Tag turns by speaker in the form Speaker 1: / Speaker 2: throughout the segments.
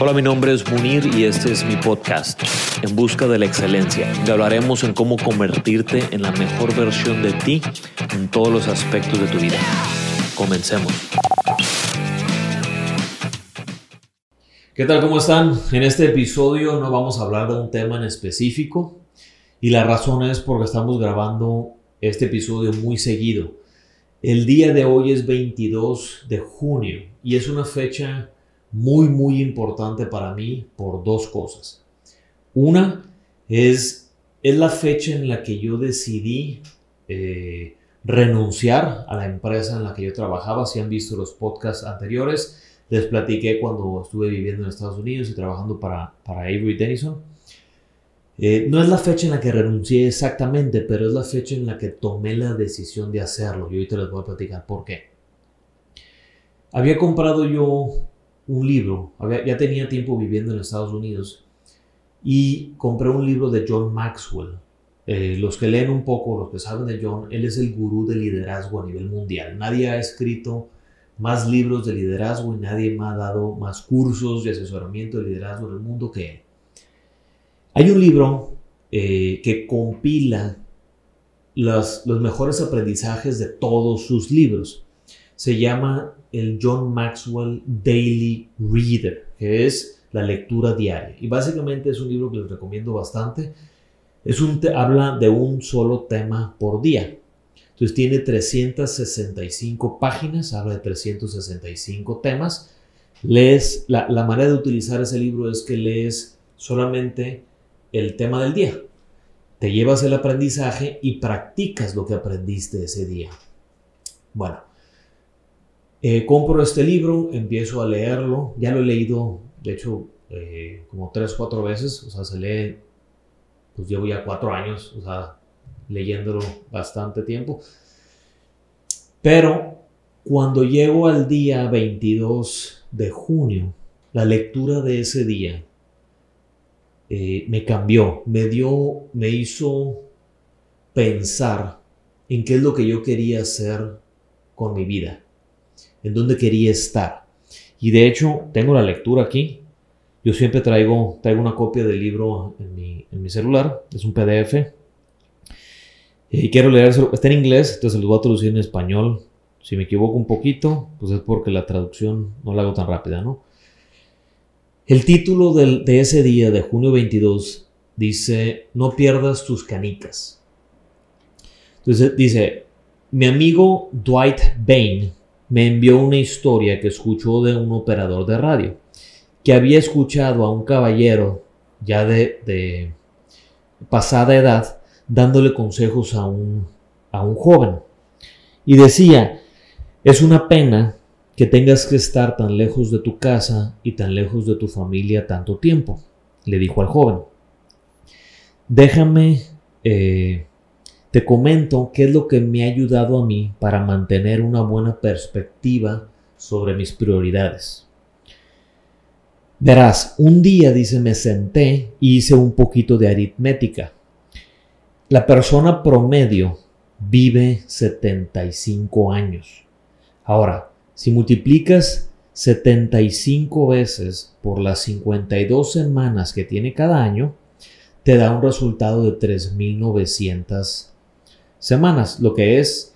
Speaker 1: Hola, mi nombre es Munir y este es mi podcast, En Busca de la Excelencia. Y hablaremos en cómo convertirte en la mejor versión de ti en todos los aspectos de tu vida. Comencemos. ¿Qué tal? ¿Cómo están? En este episodio no vamos a hablar de un tema en específico y la razón es porque estamos grabando este episodio muy seguido. El día de hoy es 22 de junio y es una fecha muy, muy importante para mí por dos cosas. Una es, es la fecha en la que yo decidí eh, renunciar a la empresa en la que yo trabajaba. Si han visto los podcasts anteriores, les platiqué cuando estuve viviendo en Estados Unidos y trabajando para, para Avery Dennison. Eh, no es la fecha en la que renuncié exactamente, pero es la fecha en la que tomé la decisión de hacerlo. Y ahorita les voy a platicar por qué. Había comprado yo un libro, ya tenía tiempo viviendo en Estados Unidos y compré un libro de John Maxwell. Eh, los que leen un poco, los que saben de John, él es el gurú de liderazgo a nivel mundial. Nadie ha escrito más libros de liderazgo y nadie me ha dado más cursos de asesoramiento de liderazgo en el mundo que él. Hay un libro eh, que compila los mejores aprendizajes de todos sus libros. Se llama el John Maxwell Daily Reader, que es la lectura diaria. Y básicamente es un libro que les recomiendo bastante. Es un habla de un solo tema por día. Entonces tiene 365 páginas, habla de 365 temas. Lees, la, la manera de utilizar ese libro es que lees solamente el tema del día. Te llevas el aprendizaje y practicas lo que aprendiste ese día. Bueno, eh, compro este libro, empiezo a leerlo, ya lo he leído, de hecho, eh, como tres, cuatro veces, o sea, se lee, pues llevo ya cuatro años, o sea, leyéndolo bastante tiempo. Pero cuando llego al día 22 de junio, la lectura de ese día eh, me cambió, me dio, me hizo pensar en qué es lo que yo quería hacer con mi vida en dónde quería estar. Y de hecho, tengo la lectura aquí. Yo siempre traigo, traigo una copia del libro en mi, en mi celular. Es un PDF. Y quiero leérselo. Está en inglés, entonces lo voy a traducir en español. Si me equivoco un poquito, pues es porque la traducción no la hago tan rápida, ¿no? El título de ese día, de junio 22, dice, no pierdas tus canicas. Entonces dice, mi amigo Dwight Bain me envió una historia que escuchó de un operador de radio, que había escuchado a un caballero ya de, pasada edad dándole consejos a un, a un joven. Y decía, es una pena que tengas que estar tan lejos de tu casa y tan lejos de tu familia tanto tiempo, le dijo al joven. Déjame eh, te comento qué es lo que me ha ayudado a mí para mantener una buena perspectiva sobre mis prioridades. Verás, un día, dice, me senté y hice un poquito de aritmética. La persona promedio vive 75 años. Ahora, si multiplicas 75 veces por las 52 semanas que tiene cada año, te da un resultado de 3.900 semanas, lo que es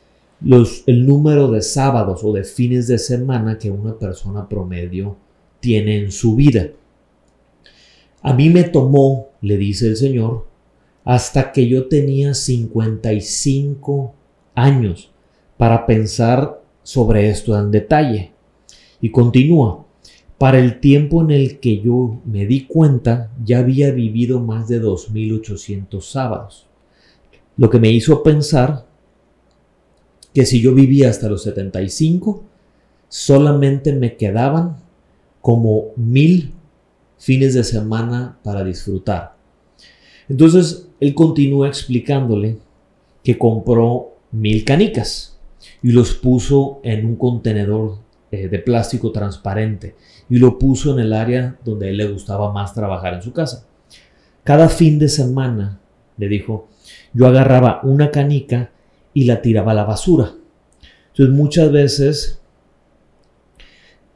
Speaker 1: el número de sábados o de fines de semana que una persona promedio tiene en su vida. A mí me tomó, le dice el Señor, hasta que yo tenía 55 años para pensar sobre esto en detalle. Y continúa, para el tiempo en el que yo me di cuenta, ya había vivido más de 2.800 sábados lo que me hizo pensar que si yo vivía hasta los 75, solamente me quedaban como mil fines de semana para disfrutar. Entonces él continúa explicándole que compró mil canicas y los puso en un contenedor eh, de plástico transparente y lo puso en el área donde a él le gustaba más trabajar en su casa. Cada fin de semana, le dijo, yo agarraba una canica y la tiraba a la basura. Entonces muchas veces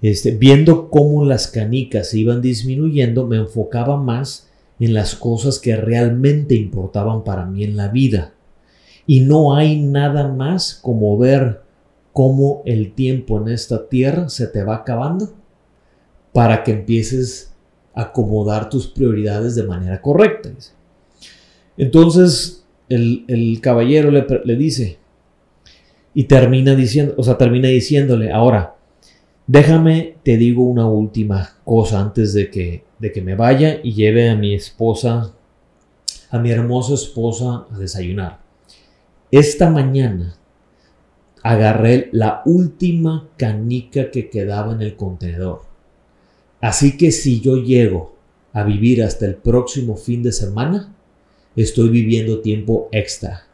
Speaker 1: este, viendo cómo las canicas iban disminuyendo, me enfocaba más en las cosas que realmente importaban para mí en la vida. Y no hay nada más como ver cómo el tiempo en esta tierra se te va acabando para que empieces a acomodar tus prioridades de manera correcta. Entonces el, caballero le, le, dice y termina diciendo, o sea, termina diciéndole, ahora, déjame, te digo una última cosa antes de que, de que me vaya y lleve a mi esposa, a mi hermosa esposa a desayunar. Esta mañana agarré la última canica que quedaba en el contenedor. Así que si yo llego a vivir hasta el próximo fin de semana, estoy viviendo tiempo extra.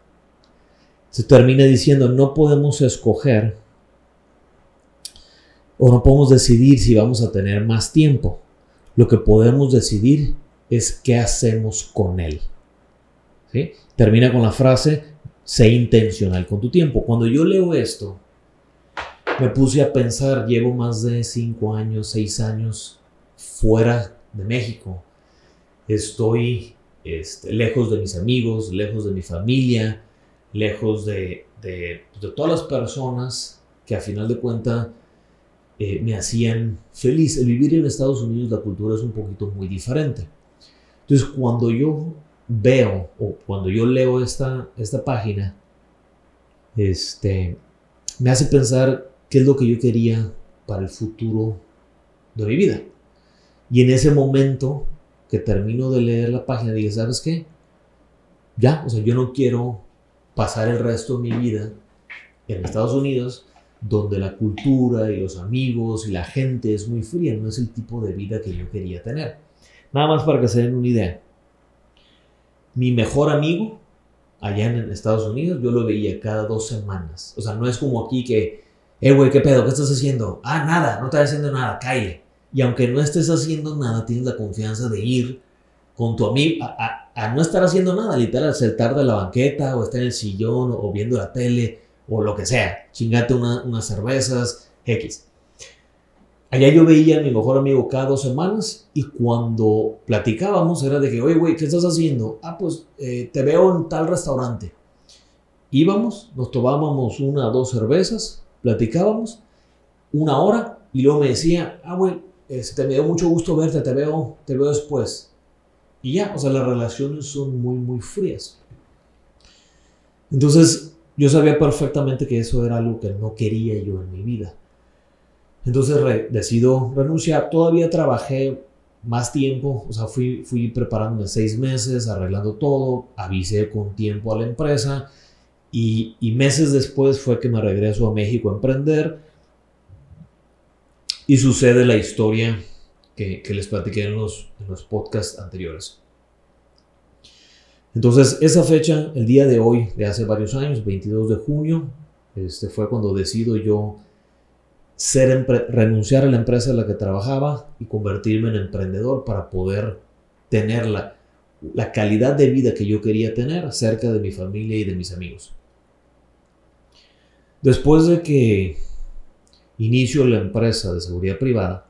Speaker 1: Se termina diciendo, no podemos escoger o no podemos decidir si vamos a tener más tiempo. Lo que podemos decidir es qué hacemos con él. Termina con la frase, sé intencional con tu tiempo. Cuando yo leo esto, me puse a pensar, llevo más de 5 años, 6 años fuera de México. Estoy este, lejos de mis amigos, lejos de mi familia, lejos de, todas las personas que a final de cuentas eh, me hacían feliz. El vivir en Estados Unidos, la cultura es un poquito muy diferente. Entonces, cuando yo veo o cuando yo leo esta, esta página, este, me hace pensar qué es lo que yo quería para el futuro de mi vida. Y en ese momento que termino de leer la página, dije, ¿sabes qué? Ya, o sea, yo no quiero pasar el resto de mi vida en Estados Unidos donde la cultura y los amigos y la gente es muy fría, no es el tipo de vida que yo quería tener. Nada más para que se den una idea. Mi mejor amigo allá en Estados Unidos, yo lo veía cada dos semanas. O sea, no es como aquí que, eh, güey, ¿qué pedo? ¿Qué estás haciendo? Ah, nada, no estás haciendo nada, calle. Y aunque no estés haciendo nada, tienes la confianza de ir con tu amigo a, a, no estar haciendo nada, literal, sentar de la banqueta o estar en el sillón o viendo la tele o lo que sea, chingate unas cervezas, X. Allá yo veía a mi mejor amigo cada dos semanas y cuando platicábamos era de que, oye, güey, ¿qué estás haciendo? Ah, pues eh, te veo en tal restaurante. Íbamos, nos tomábamos una o dos cervezas, platicábamos una hora y luego me decía, ah, güey, este, me dio mucho gusto verte, te veo, te veo después. Y ya, o sea, las relaciones son muy, muy frías. Entonces, yo sabía perfectamente que eso era algo que no quería yo en mi vida. Entonces decido renunciar. Todavía trabajé más tiempo, o sea, fui, fui preparándome seis meses, arreglando todo, avisé con tiempo a la empresa y, meses después fue que me regreso a México a emprender y sucede la historia que, les platiqué en los, podcasts anteriores. Entonces, esa fecha, el día de hoy, de hace varios años, 22 de junio, este, fue cuando decido yo renunciar a la empresa en la que trabajaba y convertirme en emprendedor para poder tener la, la calidad de vida que yo quería tener cerca de mi familia y de mis amigos. Después de que inicio la empresa de seguridad privada,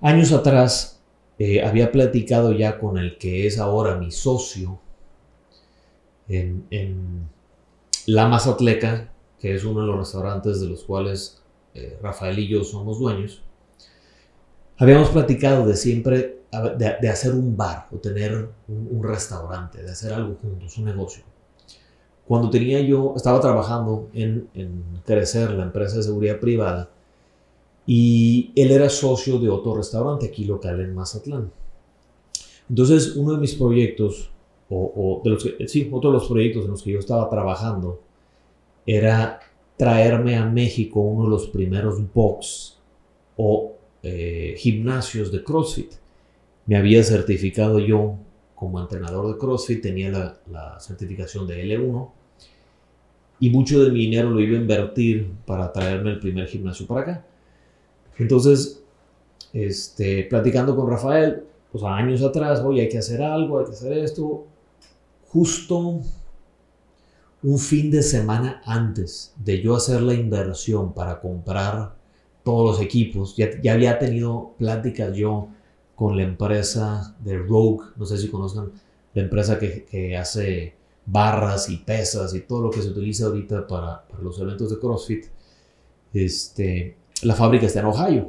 Speaker 1: años atrás eh, había platicado ya con el que es ahora mi socio en, La Mazatleca, que es uno de los restaurantes de los cuales eh, Rafael y yo somos dueños, habíamos platicado de siempre de, hacer un bar o tener un, restaurante, de hacer algo juntos, un negocio. Cuando tenía yo, estaba trabajando en, en crecer la empresa de seguridad privada y él era socio de otro restaurante aquí local en Mazatlán. Entonces, uno de mis proyectos o, de los que, sí, otro de los proyectos en los que yo estaba trabajando era traerme a México uno de los primeros box o eh, gimnasios de CrossFit. Me había certificado yo como entrenador de CrossFit, tenía la, la certificación de L1 y mucho de mi dinero lo iba a invertir para traerme el primer gimnasio para acá. Entonces, este, platicando con Rafael, pues años atrás, oye, hay que hacer algo, hay que hacer esto justo un fin de semana antes de yo hacer la inversión para comprar todos los equipos. Ya, ya había tenido pláticas yo con la empresa de Rogue, no sé si conozcan la empresa que, que hace barras y pesas y todo lo que se utiliza ahorita para, para, los eventos de CrossFit. Este, la fábrica está en Ohio.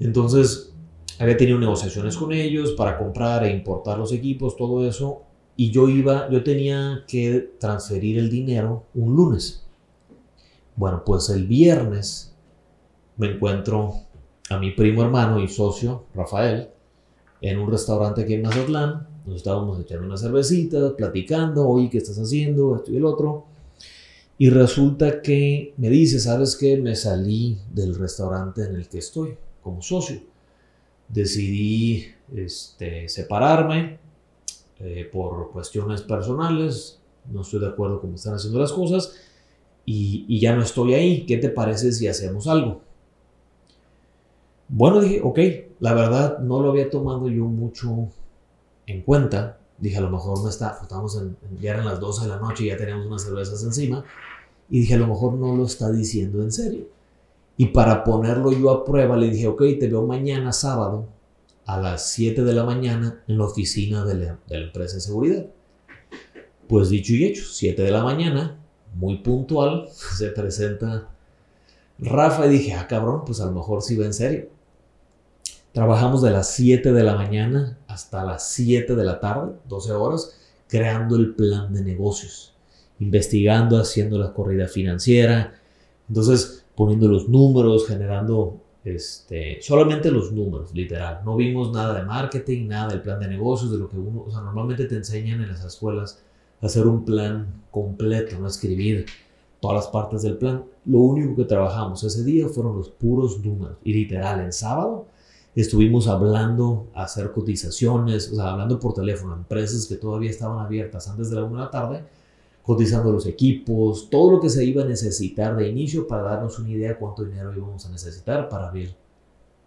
Speaker 1: Entonces, había tenido negociaciones con ellos para comprar e importar los equipos, todo eso. Y yo iba, yo tenía que transferir el dinero un lunes. Bueno, pues el viernes me encuentro a mi primo hermano y socio, Rafael, en un restaurante aquí en Mazatlán. Nos estábamos echando una cervecita, platicando, oye, ¿qué estás haciendo? Esto y el otro. Y resulta que me dice, ¿sabes qué? Me salí del restaurante en el que estoy como socio. Decidí este, separarme eh, por cuestiones personales. No estoy de acuerdo con cómo están haciendo las cosas. Y, y ya no estoy ahí. ¿Qué te parece si hacemos algo? Bueno, dije, ok, la verdad no lo había tomado yo mucho en cuenta. Dije, a lo mejor no está, estábamos en, ya eran las 12 de la noche y ya teníamos unas cervezas encima. Y dije, a lo mejor no lo está diciendo en serio. Y para ponerlo yo a prueba, le dije, ok, te veo mañana sábado a las 7 de la mañana en la oficina de la, de la empresa de seguridad. Pues dicho y hecho, 7 de la mañana, muy puntual, se presenta Rafa y dije, ah, cabrón, pues a lo mejor sí va en serio. Trabajamos de las 7 de la mañana hasta las 7 de la tarde, 12 horas, creando el plan de negocios, investigando, haciendo la corrida financiera, entonces poniendo los números, generando este, solamente los números, literal. No vimos nada de marketing, nada del plan de negocios, de lo que uno, o sea, normalmente te enseñan en las escuelas a hacer un plan completo, no escribir todas las partes del plan. Lo único que trabajamos ese día fueron los puros números. Y literal, en sábado estuvimos hablando, hacer cotizaciones, o sea, hablando por teléfono empresas que todavía estaban abiertas antes de la una de la tarde, cotizando los equipos, todo lo que se iba a necesitar de inicio para darnos una idea de cuánto dinero íbamos a necesitar para abrir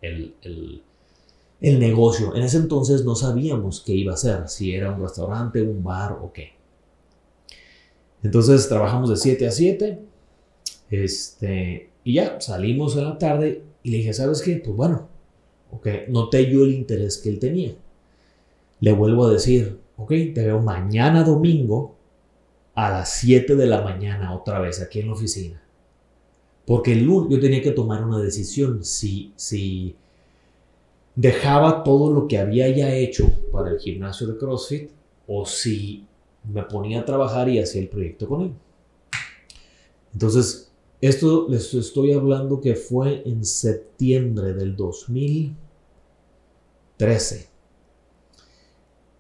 Speaker 1: el, el, el negocio. En ese entonces no sabíamos qué iba a ser, si era un restaurante, un bar o qué. Entonces trabajamos de 7 a 7. Este, y ya salimos en la tarde y le dije, ¿sabes qué? Pues bueno, ¿ok? Noté yo el interés que él tenía. Le vuelvo a decir, ok, te veo mañana domingo a las 7 de la mañana otra vez aquí en la oficina. Porque el lunes yo tenía que tomar una decisión si, si dejaba todo lo que había ya hecho para el gimnasio de CrossFit o si me ponía a trabajar y hacía el proyecto con él. Entonces, esto les estoy hablando que fue en septiembre del 2013.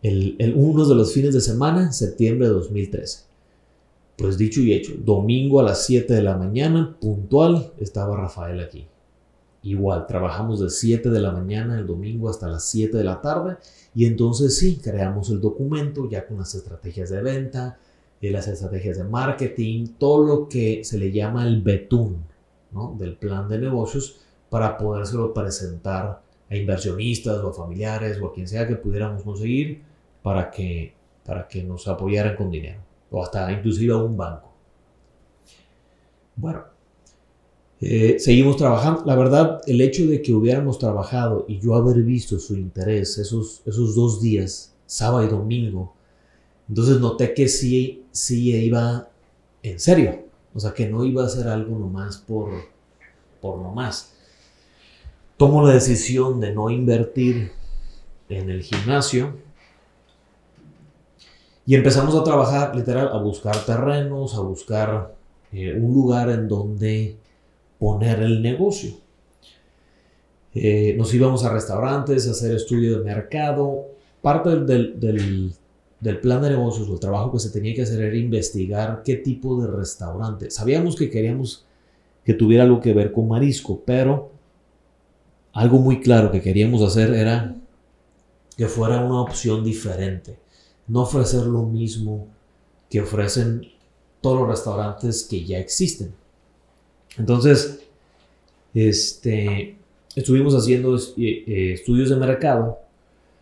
Speaker 1: El, uno de los fines de semana, septiembre de 2013. Pues dicho y hecho, domingo a las 7 de la mañana, puntual, estaba Rafael aquí. Igual, trabajamos de 7 de la mañana el domingo hasta las 7 de la tarde y entonces sí, creamos el documento ya con las estrategias de venta, de las estrategias de marketing, todo lo que se le llama el betún ¿no? del plan de negocios para podérselo presentar a inversionistas o a familiares o a quien sea que pudiéramos conseguir para que, para que nos apoyaran con dinero o hasta inclusive a un banco. Bueno, eh, seguimos trabajando. La verdad, el hecho de que hubiéramos trabajado y yo haber visto su interés esos, esos dos días, sábado y domingo, entonces noté que sí, sí iba en serio. O sea, que no iba a ser algo nomás por, por nomás. Tomo la decisión de no invertir en el gimnasio y empezamos a trabajar, literal, a buscar terrenos, a buscar eh, un lugar en donde poner el negocio. Eh, nos íbamos a restaurantes, a hacer estudio de mercado. Parte del, del, del plan de negocios o el trabajo que se tenía que hacer era investigar qué tipo de restaurante. Sabíamos que queríamos que tuviera algo que ver con marisco, pero algo muy claro que queríamos hacer era que fuera una opción diferente. No ofrecer lo mismo que ofrecen todos los restaurantes que ya existen. Entonces, este, estuvimos haciendo eh, eh, estudios de mercado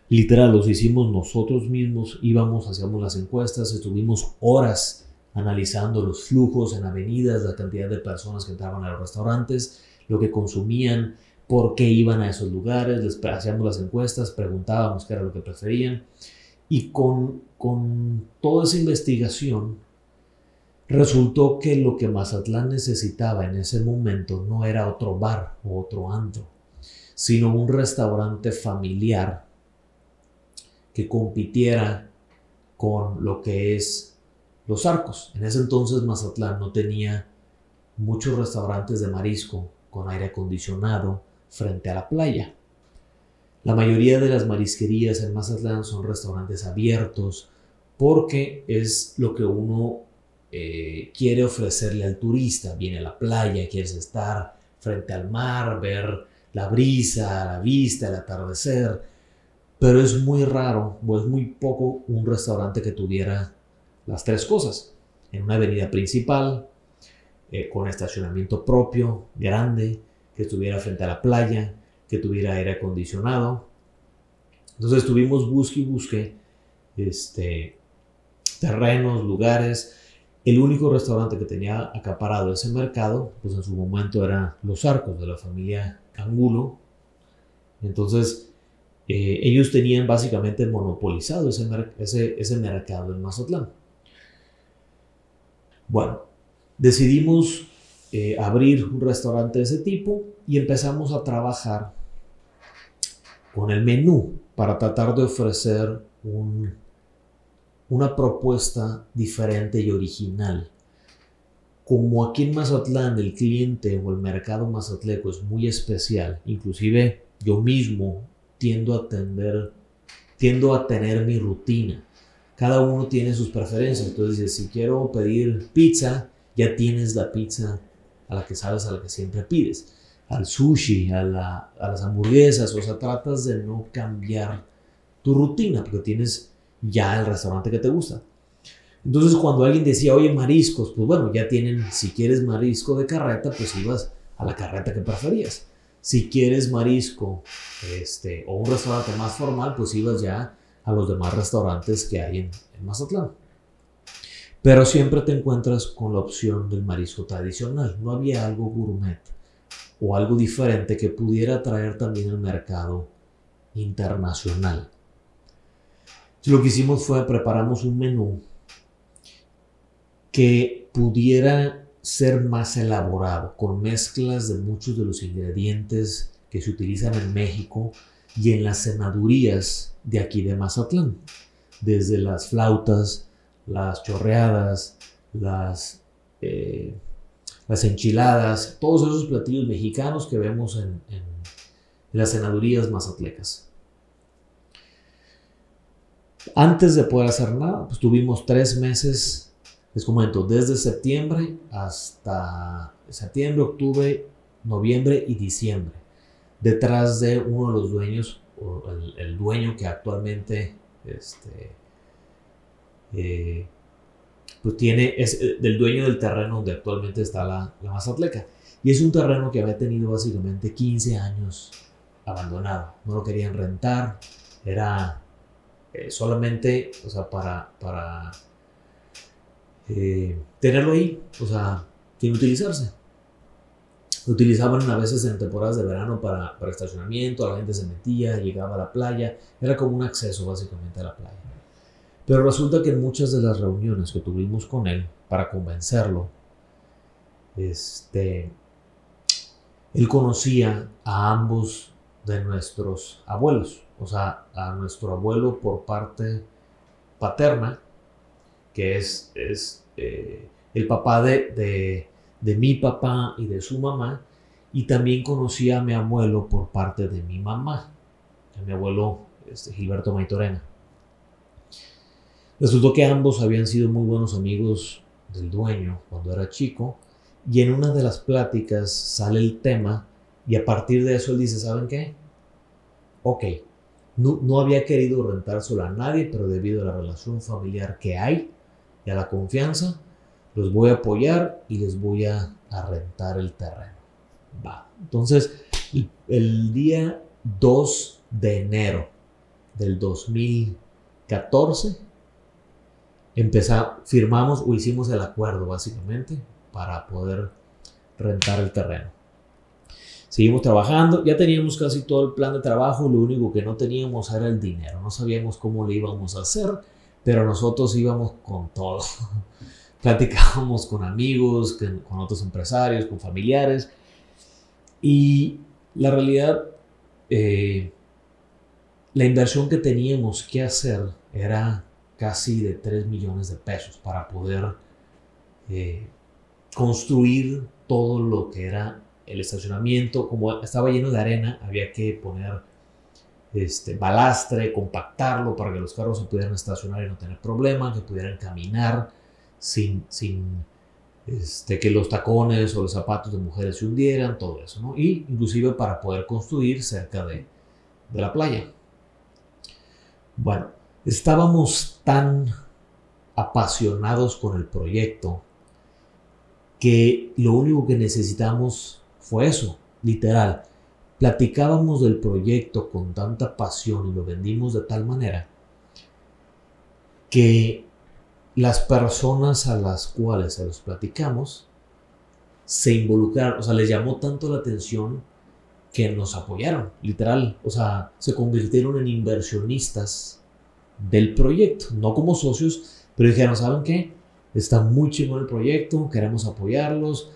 Speaker 1: Literal, los hicimos nosotros mismos, íbamos, hacíamos las encuestas, estuvimos horas analizando los flujos en avenidas, la cantidad de personas que entraban a los restaurantes, lo que consumían, por qué iban a esos lugares, les hacíamos las encuestas, preguntábamos qué era lo que preferían. Y con, con toda esa investigación resultó que lo que Mazatlán necesitaba en ese momento no era otro bar o otro antro, sino un restaurante familiar que compitiera con lo que es los arcos. En ese entonces Mazatlán no tenía muchos restaurantes de marisco con aire acondicionado frente a la playa. La mayoría de las marisquerías en Mazatlán son restaurantes abiertos porque es lo que uno eh, quiere ofrecerle al turista. Viene a la playa, quieres estar frente al mar, ver la brisa, la vista, el atardecer. Pero es muy raro o es muy poco un restaurante que tuviera las tres cosas. En una avenida principal, eh, con estacionamiento propio, grande, que estuviera frente a la playa, que tuviera aire acondicionado. Entonces estuvimos busque y busque este, terrenos, lugares. El único restaurante que tenía acaparado ese mercado, pues en su momento era Los Arcos de la familia Angulo. Entonces, eh, ellos tenían básicamente monopolizado ese, ese, ese mercado en Mazatlán. Bueno, decidimos eh, abrir un restaurante de ese tipo y empezamos a trabajar con el menú para tratar de ofrecer una propuesta diferente y original. Como aquí en Mazatlán el cliente o el mercado mazatleco es muy especial, inclusive yo mismo tiendo a atender, tiendo a tener mi rutina. Cada uno tiene sus preferencias. Entonces, si quiero pedir pizza, ya tienes la pizza a la que sabes, a la que siempre pides. Al sushi, a, las hamburguesas, o sea, tratas de no cambiar tu rutina porque tienes ya el restaurante que te gusta. Entonces, cuando alguien decía, oye, mariscos, pues bueno, ya tienen, si quieres marisco de carreta, pues ibas a la carreta que preferías. Si quieres marisco este, o un restaurante más formal, pues ibas ya a los demás restaurantes que hay en, Mazatlán. Pero siempre te encuentras con la opción del marisco tradicional. No había algo gourmet o algo diferente que pudiera atraer también al mercado internacional. Lo que hicimos fue preparamos un menú que pudiera ser más elaborado, con mezclas de muchos de los ingredientes que se utilizan en México y en las cenadurías de aquí de Mazatlán, desde las flautas, las chorreadas, las, eh, enchiladas, todos esos platillos mexicanos que vemos en, las cenadurías mazatlecas. Antes de poder hacer nada, pues tuvimos tres meses, les comento, desde septiembre hasta septiembre, octubre, noviembre y diciembre, detrás de uno de los dueños, el, dueño que actualmente este, eh, pues tiene, es eh, del dueño del terreno donde actualmente está la, la Mazatleca. Y es un terreno que había tenido básicamente 15 años abandonado. No lo querían rentar, era eh, solamente, o sea, para tenerlo ahí, o sea, sin utilizarse. Lo utilizaban a veces en temporadas de verano para, para estacionamiento, la gente se metía, llegaba a la playa, era como un acceso básicamente a la playa. Pero resulta que en muchas de las reuniones que tuvimos con él para convencerlo, este, él conocía a ambos de nuestros abuelos, o sea, a nuestro abuelo por parte paterna, que es, es eh, el papá de, de, mi papá y de su mamá, y también conocía a mi abuelo por parte de mi mamá, a mi abuelo este, Gilberto Maitorena. Resultó que ambos habían sido muy buenos amigos del dueño cuando era chico y en una de las pláticas sale el tema y a partir de eso él dice, ¿saben qué? Ok, no, no había querido rentárselo a nadie, pero debido a la relación familiar que hay y a la confianza, los voy a apoyar y les voy a, rentar el terreno. Va. Entonces, el, día 2 de enero del 2014, empezamos, firmamos o hicimos el acuerdo básicamente para poder rentar el terreno. Seguimos trabajando, ya teníamos casi todo el plan de trabajo, lo único que no teníamos era el dinero, no sabíamos cómo lo íbamos a hacer, pero nosotros íbamos con todo. Platicábamos con amigos, con otros empresarios, con familiares, y la realidad, eh, la inversión que teníamos que hacer era casi de 3 millones de pesos para poder eh, construir todo lo que era el estacionamiento, como estaba lleno de arena, había que poner este, balastre, compactarlo para que los carros se pudieran estacionar y no tener problemas, que pudieran caminar sin, sin este, que los tacones o los zapatos de mujeres se hundieran, todo eso, ¿no? Y inclusive para poder construir cerca de, de la playa. Bueno, estábamos tan apasionados con el proyecto que lo único que necesitamos fue eso, literal. Platicábamos del proyecto con tanta pasión y lo vendimos de tal manera que las personas a las cuales se los platicamos se involucraron, o sea, les llamó tanto la atención que nos apoyaron, literal, o sea, se convirtieron en inversionistas del proyecto, no como socios, pero dijeron, ¿saben qué? Está muy chingón el proyecto, queremos apoyarlos,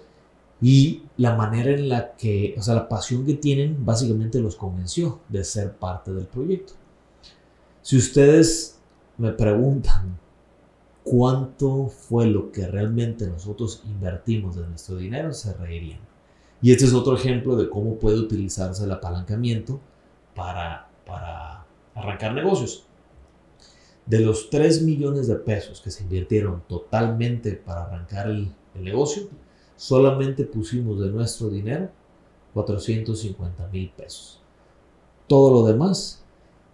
Speaker 1: y la manera en la que, o sea, la pasión que tienen básicamente los convenció de ser parte del proyecto. Si ustedes me preguntan cuánto fue lo que realmente nosotros invertimos de nuestro dinero, se reirían. Y este es otro ejemplo de cómo puede utilizarse el apalancamiento para, para arrancar negocios. De los 3 millones de pesos que se invirtieron totalmente para arrancar el, el negocio, solamente pusimos de nuestro dinero 450 mil pesos. Todo lo demás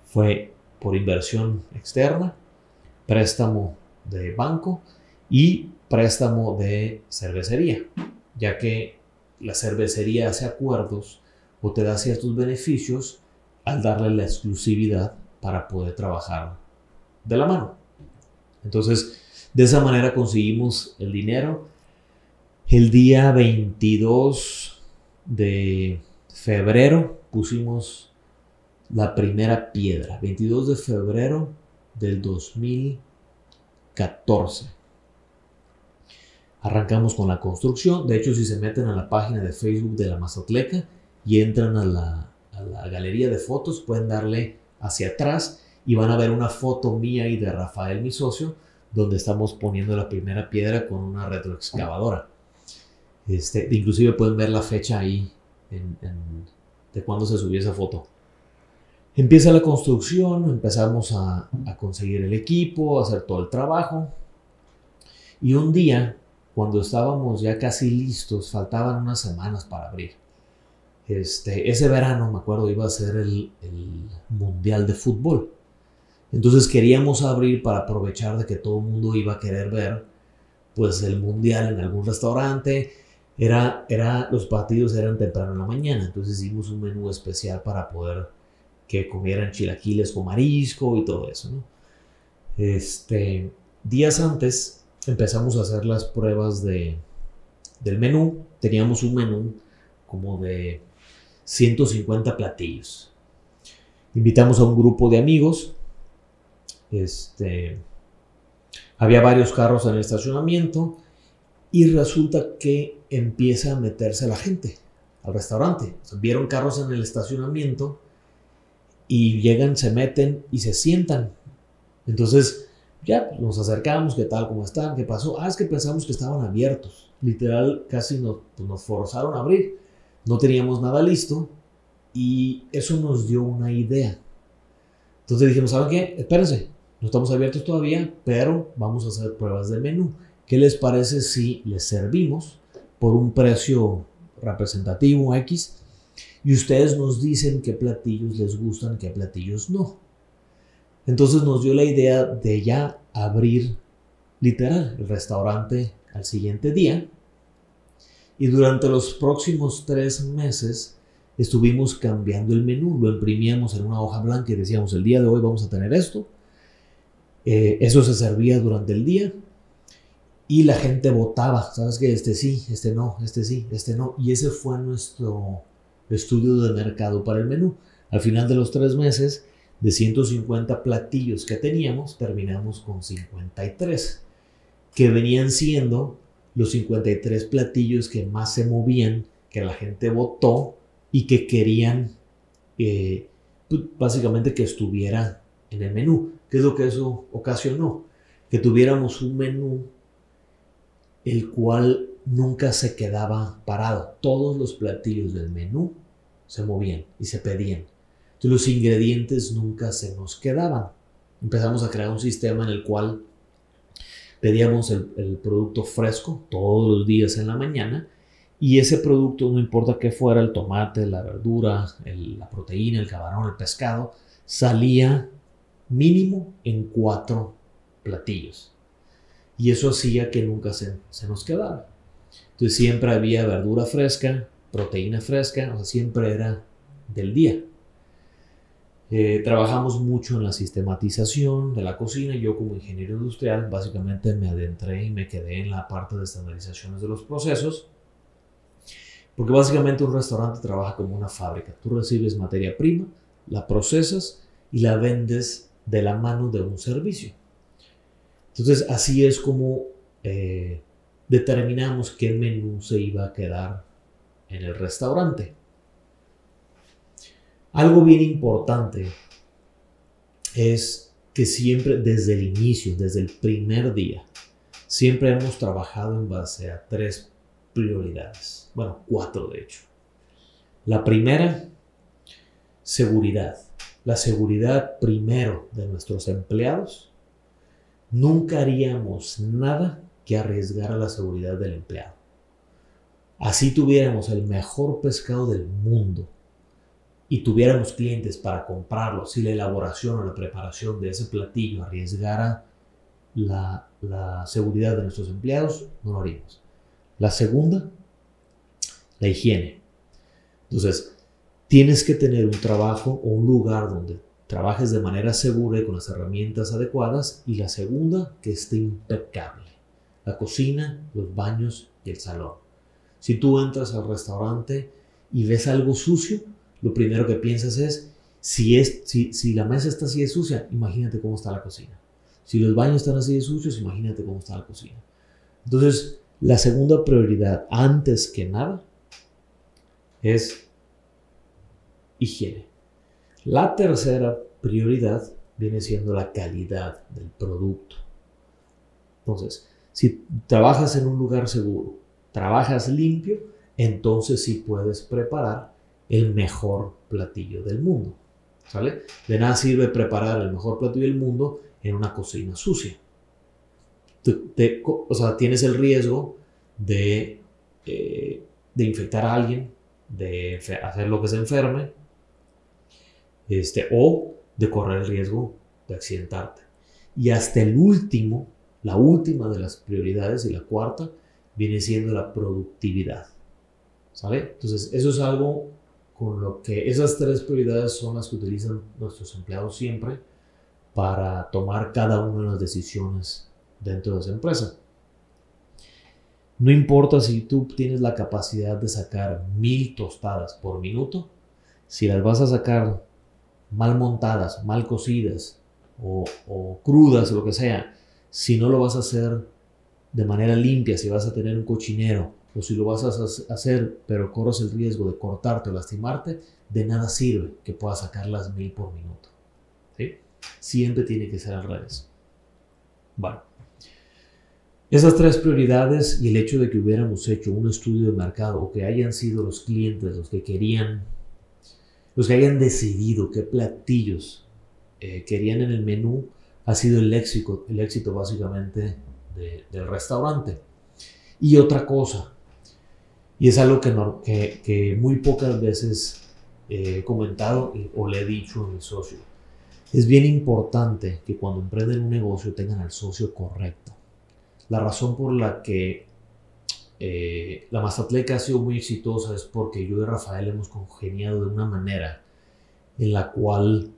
Speaker 1: fue por inversión externa, préstamo de banco y préstamo de cervecería, ya que la cervecería hace acuerdos o te da ciertos beneficios al darle la exclusividad para poder trabajar de la mano. Entonces, de esa manera conseguimos el dinero el día 22 de febrero pusimos la primera piedra. 22 de febrero del 2014. Arrancamos con la construcción. De hecho, si se meten a la página de Facebook de la Mazatleca y entran a la, a la galería de fotos, pueden darle hacia atrás y van a ver una foto mía y de Rafael, mi socio, donde estamos poniendo la primera piedra con una retroexcavadora. Este, inclusive pueden ver la fecha ahí de cuando se subió esa foto. Empieza la construcción, empezamos a, conseguir el equipo, a hacer todo el trabajo. Y un día, cuando estábamos ya casi listos, faltaban unas semanas para abrir. Este, ese verano, me acuerdo, iba a ser el, el Mundial de Fútbol. Entonces queríamos abrir para aprovechar de que todo el mundo iba a querer ver pues el Mundial en algún restaurante era, era, los partidos eran temprano en la mañana, entonces hicimos un menú especial para poder que comieran chilaquiles con marisco y todo eso. ¿no? Este, días antes empezamos a hacer las pruebas de, del menú. Teníamos un menú como de 150 platillos. Invitamos a un grupo de amigos. Este, había varios carros en el estacionamiento y resulta que empieza a meterse la gente al restaurante. vieron carros en el estacionamiento y llegan, se meten y se sientan. Entonces, ya nos acercamos, ¿qué tal? ¿Cómo están? ¿Qué pasó? Ah, es que pensamos que estaban abiertos. Literal, casi nos, pues, nos forzaron a abrir. No teníamos nada listo y eso nos dio una idea. Entonces dijimos, ¿saben qué? Espérense, no estamos abiertos todavía, pero vamos a hacer pruebas de menú. ¿Qué les parece si les servimos por un precio representativo X y ustedes nos dicen qué platillos les gustan, qué platillos no? Entonces nos dio la idea de ya abrir literal el restaurante al siguiente día y durante los próximos tres meses estuvimos cambiando el menú, lo imprimíamos en una hoja blanca y decíamos el día de hoy vamos a tener esto. Eh, eso se servía durante el día y la gente votaba, ¿sabes que Este sí, este no, este sí, este no. Y ese fue nuestro estudio de mercado para el menú. Al final de los tres meses, de 150 platillos que teníamos, terminamos con 53, que venían siendo los 53 platillos que más se movían, que la gente votó y que querían eh, pues, básicamente que estuviera en el menú. ¿Qué es lo que eso ocasionó? Que tuviéramos un menú el cual nunca se quedaba parado. Todos los platillos del menú se movían y se pedían. Los ingredientes nunca se nos quedaban. Empezamos a crear un sistema en el cual pedíamos el, producto fresco todos los días en la mañana y ese producto, no importa qué fuera, el tomate, la verdura, la proteína, el camarón, el pescado, salía mínimo en cuatro platillos. Y eso hacía que nunca se, nos quedara. Entonces siempre había verdura fresca, proteína fresca, o sea, siempre era del día. Eh, trabajamos mucho en la sistematización de la cocina. Yo como ingeniero industrial básicamente me adentré y me quedé en la parte de estandarizaciones de los procesos. Porque básicamente un restaurante trabaja como una fábrica. Tú recibes materia prima, la procesas y la vendes de la mano de un servicio. Entonces así es como eh, determinamos qué menú se iba a quedar en el restaurante. Algo bien importante es que siempre desde el inicio, desde el primer día, siempre hemos trabajado en base a tres prioridades. Bueno, cuatro de hecho. La primera, seguridad. La seguridad primero de nuestros empleados. Nunca haríamos nada que arriesgara la seguridad del empleado. Así tuviéramos el mejor pescado del mundo, y tuviéramos clientes para comprarlo, si la elaboración o la preparación de ese platillo arriesgara la, seguridad de nuestros empleados, no lo haríamos. La segunda, la higiene. Entonces, tienes que tener un trabajo o un lugar donde trabajes de manera segura y con las herramientas adecuadas. Y la segunda, que esté impecable. La cocina, los baños y el salón. Si tú entras al restaurante y ves algo sucio, lo primero que piensas es, si, si la mesa está así de sucia, imagínate cómo está la cocina. Si los baños están así de sucios, imagínate cómo está la cocina. Entonces, la segunda prioridad, antes que nada, es higiene. La tercera prioridad viene siendo la calidad del producto. Entonces, si trabajas en un lugar seguro, trabajas limpio, entonces sí puedes preparar el mejor platillo del mundo. ¿Sale? De nada sirve preparar el mejor platillo del mundo en una cocina sucia. o sea, tienes el riesgo de, eh, de infectar a alguien, de hacer lo que se enferme, este, o de correr el riesgo de accidentarte. Y hasta el último, la última de las prioridades y la cuarta, viene siendo la productividad. ¿Sale? Entonces, eso es algo con lo que esas tres prioridades son las que utilizan nuestros empleados siempre para tomar cada una de las decisiones dentro de esa empresa. No importa si tú tienes la capacidad de sacar mil tostadas por minuto, si las vas a sacar mal montadas, mal cocidas o, o crudas lo que sea, si no lo vas a hacer de manera limpia, si vas a tener un cochinero o si lo vas a hacer, pero corres el riesgo de cortarte o lastimarte, de nada sirve que puedas sacar las mil por minuto. Siempre tiene que ser al revés. Bueno, esas tres prioridades y el hecho de que hubiéramos hecho un estudio de mercado o que hayan sido los clientes los que querían, los que hayan decidido qué platillos eh, querían en el menú, ha sido el éxito, el éxito básicamente del restaurante. Y otra cosa, y es algo que, que, muy pocas veces he comentado o le he dicho a mi socio. Es bien importante que cuando emprenden un negocio tengan al socio correcto. La razón por la que eh, la Mazatleca ha sido muy exitosa es porque yo y Rafael hemos congeniado de una manera en la cual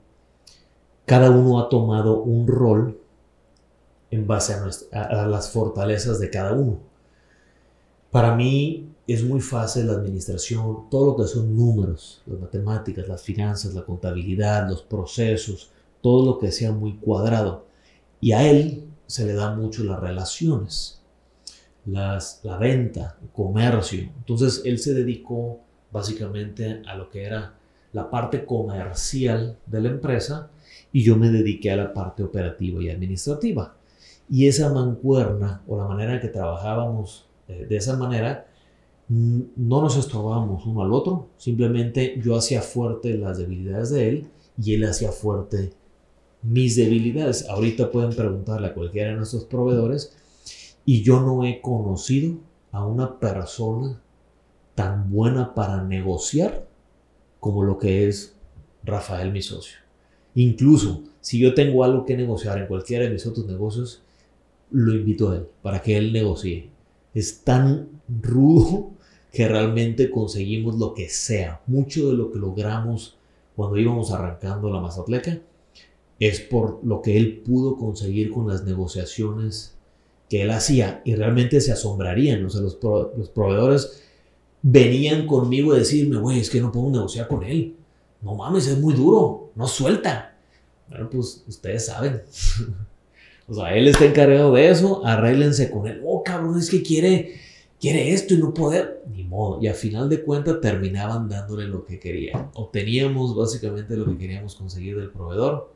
Speaker 1: cada uno ha tomado un rol en base a las fortalezas de cada uno. Para mí es muy fácil la administración, todo lo que son números, las matemáticas, las finanzas, la contabilidad, los procesos, todo lo que sea muy cuadrado. Y a él se le da mucho las relaciones, las, la venta, el comercio. Entonces él se dedicó básicamente a lo que era la parte comercial de la empresa y yo me dediqué a la parte operativa y administrativa. Y esa mancuerna o la manera en que trabajábamos eh, de esa manera, no nos estorbábamos uno al otro, simplemente yo hacía fuerte las debilidades de él y él hacía fuerte mis debilidades. Ahorita pueden preguntarle a cualquiera de nuestros proveedores y yo no he conocido a una persona tan buena para negociar como lo que es Rafael, mi socio. Incluso si yo tengo algo que negociar en cualquiera de mis otros negocios, lo invito a él para que él negocie. Es tan rudo que realmente conseguimos lo que sea. Mucho de lo que logramos cuando íbamos arrancando la Mazatleca es por lo que él pudo conseguir con las negociaciones que él hacía y realmente se asombrarían. O sea, los, los proveedores venían conmigo a decirme, güey, es que no puedo negociar con él. No mames, es muy duro, no suelta. Bueno, pues ustedes saben. o sea, él está encargado de eso, arréglense con él. Oh, cabrón, es que quiere, quiere esto y no poder. Ni modo. Y a final de cuentas terminaban dándole lo que querían. Obteníamos básicamente lo que queríamos conseguir del proveedor.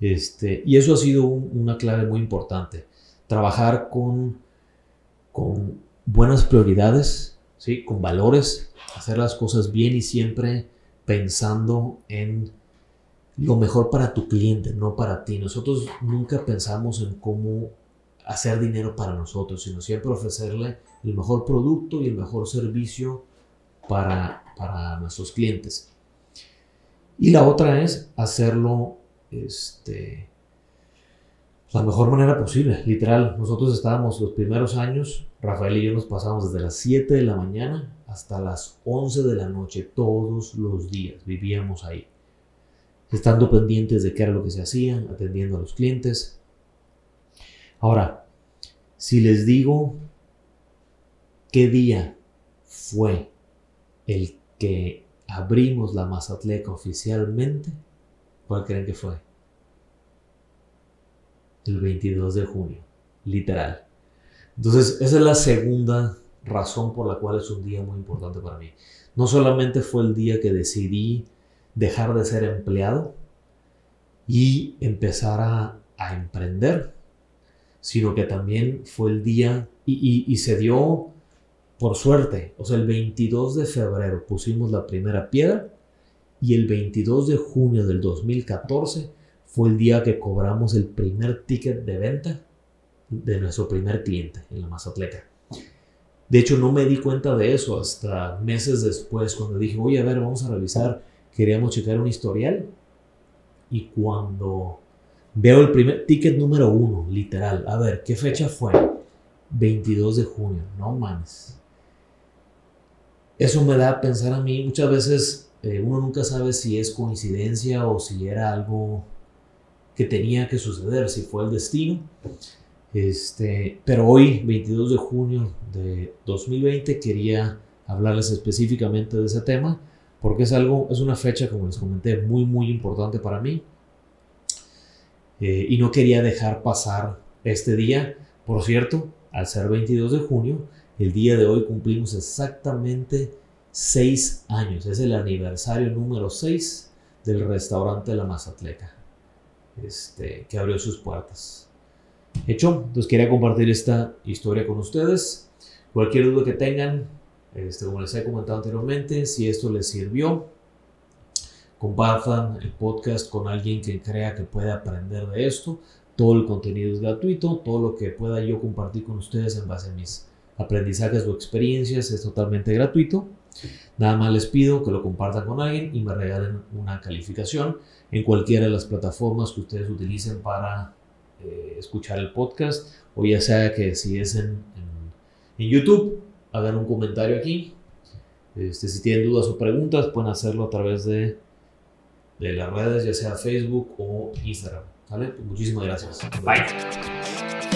Speaker 1: Este, y eso ha sido una clave muy importante. Trabajar con, con buenas prioridades, ¿sí? con valores, hacer las cosas bien y siempre pensando en lo mejor para tu cliente, no para ti. Nosotros nunca pensamos en cómo hacer dinero para nosotros, sino siempre ofrecerle el mejor producto y el mejor servicio para, para nuestros clientes. Y la otra es hacerlo este, la mejor manera posible. Literal, nosotros estábamos los primeros años, Rafael y yo nos pasamos desde las 7 de la mañana hasta las 11 de la noche todos los días. Vivíamos ahí, estando pendientes de qué era lo que se hacía, atendiendo a los clientes. Ahora, si les digo qué día fue el que abrimos la Mazatleca oficialmente, ¿Cuál creen que fue? El 22 de junio, literal. Entonces, esa es la segunda razón por la cual es un día muy importante para mí. No solamente fue el día que decidí dejar de ser empleado y empezar a, emprender, sino que también fue el día y, y se dio por suerte, o sea, el 22 de febrero pusimos la primera piedra y el 22 de junio del 2014 fue el día que cobramos el primer ticket de venta de nuestro primer cliente en la Mazatleca. De hecho, no me di cuenta de eso hasta meses después, cuando dije, oye, a ver, vamos a revisar, queríamos checar un historial. Y cuando veo el primer ticket número uno, literal, a ver, ¿qué fecha fue? 22 de junio, no mames. Eso me da a pensar a mí, muchas veces eh, uno nunca sabe si es coincidencia o si era algo que tenía que suceder, si fue el destino. Este, pero hoy, 22 de junio de 2020, quería hablarles específicamente de ese tema porque es algo, es una fecha, como les comenté, muy, muy importante para mí. Eh, y no quería dejar pasar este día. Por cierto, al ser 22 de junio, el día de hoy cumplimos exactamente seis años. Es el aniversario número 6 del restaurante La Mazatleca, este, que abrió sus puertas. Hecho, entonces quería compartir esta historia con ustedes. Cualquier duda que tengan, este, como les he comentado anteriormente, si esto les sirvió, compartan el podcast con alguien que crea que puede aprender de esto. Todo el contenido es gratuito, todo lo que pueda yo compartir con ustedes en base a mis aprendizajes o experiencias es totalmente gratuito. Nada más les pido que lo compartan con alguien y me regalen una calificación en cualquiera de las plataformas que ustedes utilicen para eh, escuchar el podcast o ya sea que si es en, YouTube, hagan un comentario aquí. Este, si tienen dudas o preguntas, pueden hacerlo a través de, de las redes, ya sea Facebook o Instagram. ¿vale? Muchísimas gracias. Bye.